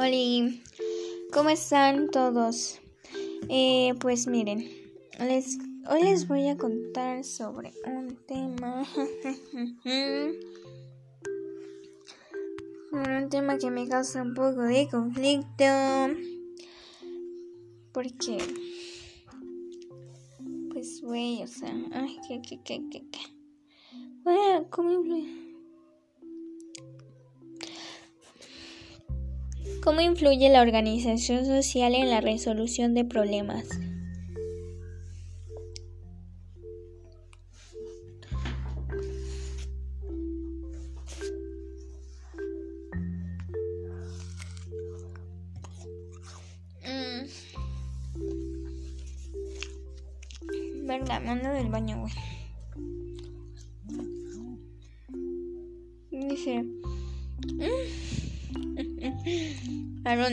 Hola, ¿cómo están todos? Eh, pues miren, les, hoy les voy a contar sobre un tema. un tema que me causa un poco de conflicto. Porque, pues, güey, o sea, ay, que, que, que, que, que. Bueno, ¿cómo ¿Cómo influye la organización social en la resolución de problemas? Mm. Venga, mando del baño, güey. Dice... 他说